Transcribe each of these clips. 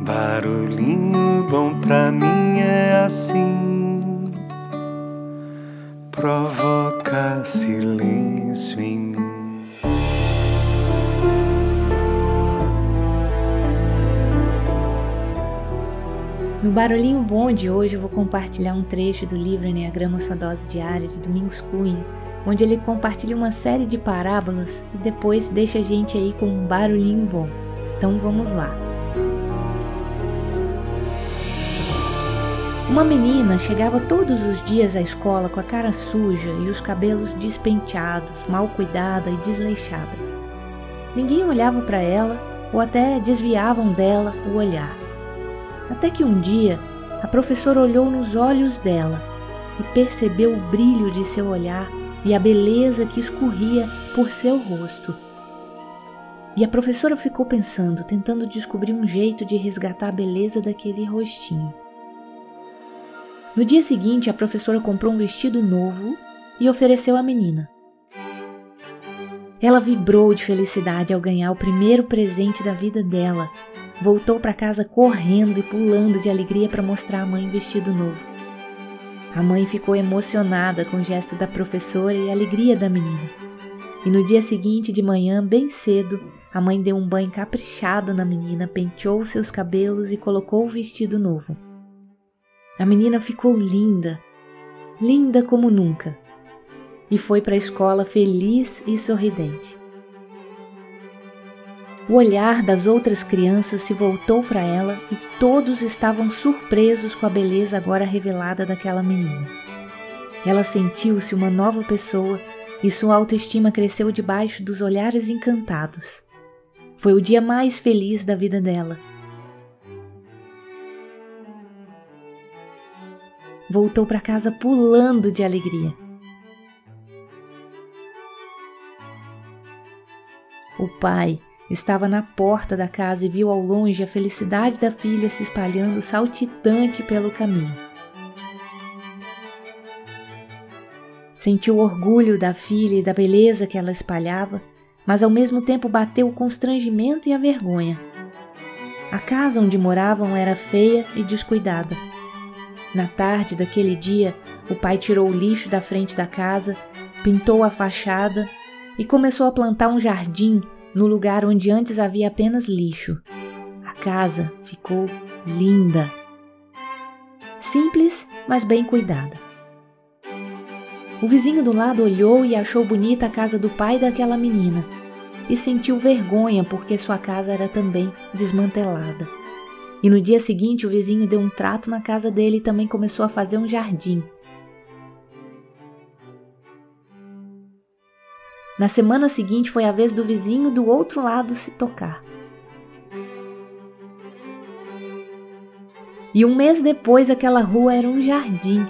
Barulhinho bom pra mim é assim, provoca silêncio em mim. No Barulhinho Bom de hoje eu vou compartilhar um trecho do livro Enneagrama Sua Dose Diária de Domingos Cunha, onde ele compartilha uma série de parábolas e depois deixa a gente aí com um barulhinho bom. Então vamos lá. Uma menina chegava todos os dias à escola com a cara suja e os cabelos despenteados, mal cuidada e desleixada. Ninguém olhava para ela ou até desviavam dela o olhar. Até que um dia a professora olhou nos olhos dela e percebeu o brilho de seu olhar e a beleza que escorria por seu rosto. E a professora ficou pensando, tentando descobrir um jeito de resgatar a beleza daquele rostinho. No dia seguinte, a professora comprou um vestido novo e ofereceu à menina. Ela vibrou de felicidade ao ganhar o primeiro presente da vida dela voltou para casa correndo e pulando de alegria para mostrar à mãe o vestido novo. A mãe ficou emocionada com o gesto da professora e a alegria da menina. E no dia seguinte, de manhã, bem cedo, a mãe deu um banho caprichado na menina, penteou seus cabelos e colocou o vestido novo. A menina ficou linda, linda como nunca, e foi para a escola feliz e sorridente. O olhar das outras crianças se voltou para ela e todos estavam surpresos com a beleza agora revelada daquela menina. Ela sentiu-se uma nova pessoa e sua autoestima cresceu debaixo dos olhares encantados. Foi o dia mais feliz da vida dela. Voltou para casa pulando de alegria. O pai, Estava na porta da casa e viu ao longe a felicidade da filha se espalhando saltitante pelo caminho. Sentiu orgulho da filha e da beleza que ela espalhava, mas ao mesmo tempo bateu o constrangimento e a vergonha. A casa onde moravam era feia e descuidada. Na tarde daquele dia, o pai tirou o lixo da frente da casa, pintou a fachada e começou a plantar um jardim no lugar onde antes havia apenas lixo. A casa ficou linda. Simples, mas bem cuidada. O vizinho do lado olhou e achou bonita a casa do pai daquela menina e sentiu vergonha porque sua casa era também desmantelada. E no dia seguinte o vizinho deu um trato na casa dele e também começou a fazer um jardim Na semana seguinte foi a vez do vizinho do outro lado se tocar. E um mês depois aquela rua era um jardim.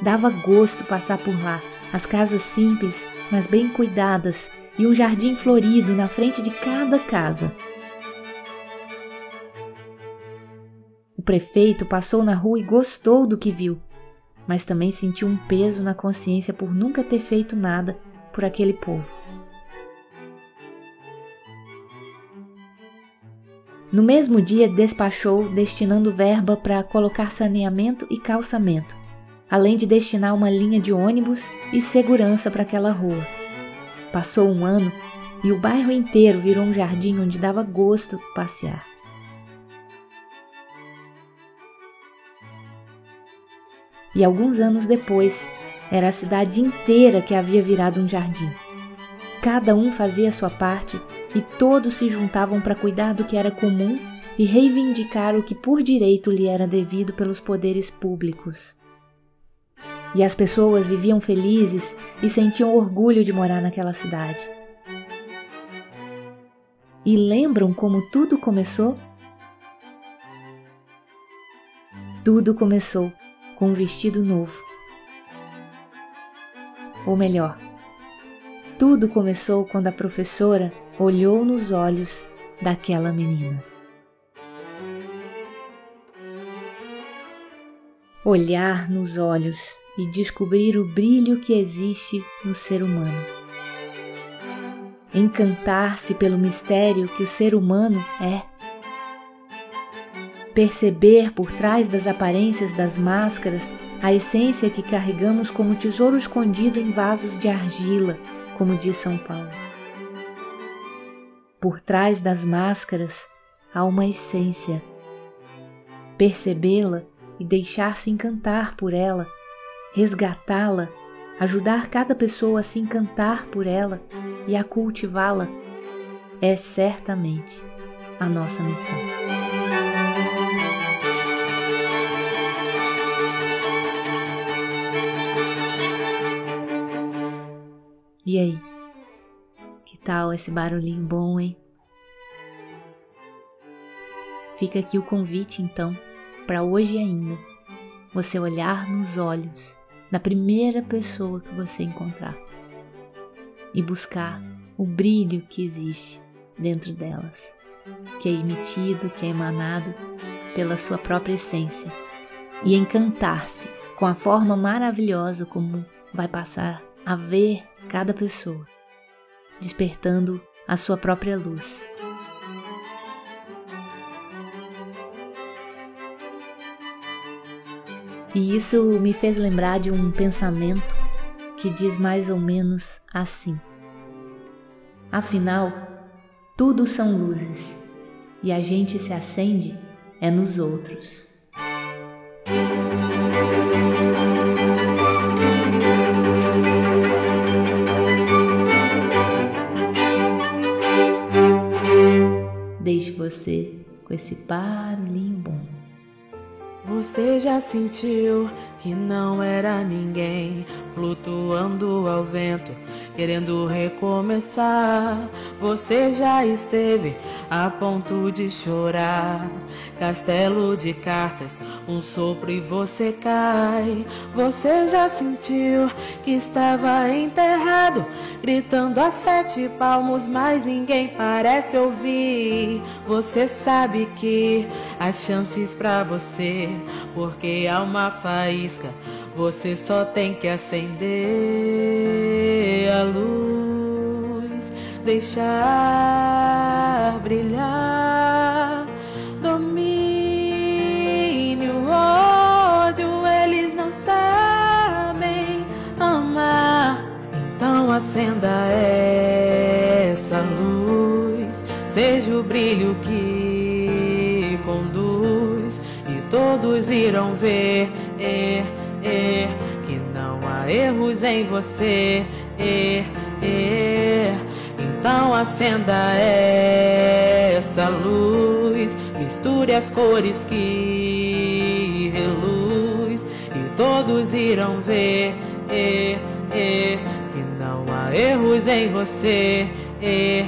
Dava gosto passar por lá. As casas simples, mas bem cuidadas, e um jardim florido na frente de cada casa. O prefeito passou na rua e gostou do que viu, mas também sentiu um peso na consciência por nunca ter feito nada por aquele povo. No mesmo dia, despachou, destinando verba para colocar saneamento e calçamento, além de destinar uma linha de ônibus e segurança para aquela rua. Passou um ano e o bairro inteiro virou um jardim onde dava gosto passear. E alguns anos depois, era a cidade inteira que havia virado um jardim. Cada um fazia sua parte e todos se juntavam para cuidar do que era comum e reivindicar o que por direito lhe era devido pelos poderes públicos. E as pessoas viviam felizes e sentiam orgulho de morar naquela cidade. E lembram como tudo começou? Tudo começou com um vestido novo ou melhor, tudo começou quando a professora olhou nos olhos daquela menina. Olhar nos olhos e descobrir o brilho que existe no ser humano. Encantar-se pelo mistério que o ser humano é. Perceber por trás das aparências das máscaras a essência que carregamos como tesouro escondido em vasos de argila, como diz São Paulo. Por trás das máscaras há uma essência. Percebê-la e deixar-se encantar por ela, resgatá-la, ajudar cada pessoa a se encantar por ela e a cultivá-la, é certamente a nossa missão. E aí? Que tal esse barulhinho bom, hein? Fica aqui o convite, então, para hoje ainda, você olhar nos olhos da primeira pessoa que você encontrar e buscar o brilho que existe dentro delas, que é emitido, que é emanado pela sua própria essência, e encantar-se com a forma maravilhosa como vai passar a ver cada pessoa, despertando a sua própria luz. E isso me fez lembrar de um pensamento que diz mais ou menos assim: Afinal, tudo são luzes e a gente se acende é nos outros. Você já sentiu que não era ninguém, flutuando ao vento, querendo recomeçar? Você já esteve a ponto de chorar, castelo de cartas, um sopro e você cai. Você já sentiu que estava enterrado, gritando a sete palmos, mas ninguém parece ouvir. Você sabe que as chances para você porque há uma faísca, você só tem que acender deixar brilhar. Domínio, ódio, eles não sabem amar. Então acenda essa luz, seja o brilho que conduz todos irão ver é, é, que não há erros em você. É. Então acenda essa luz, misture as cores que reluz e todos irão ver é, é, que não há erros em você. É,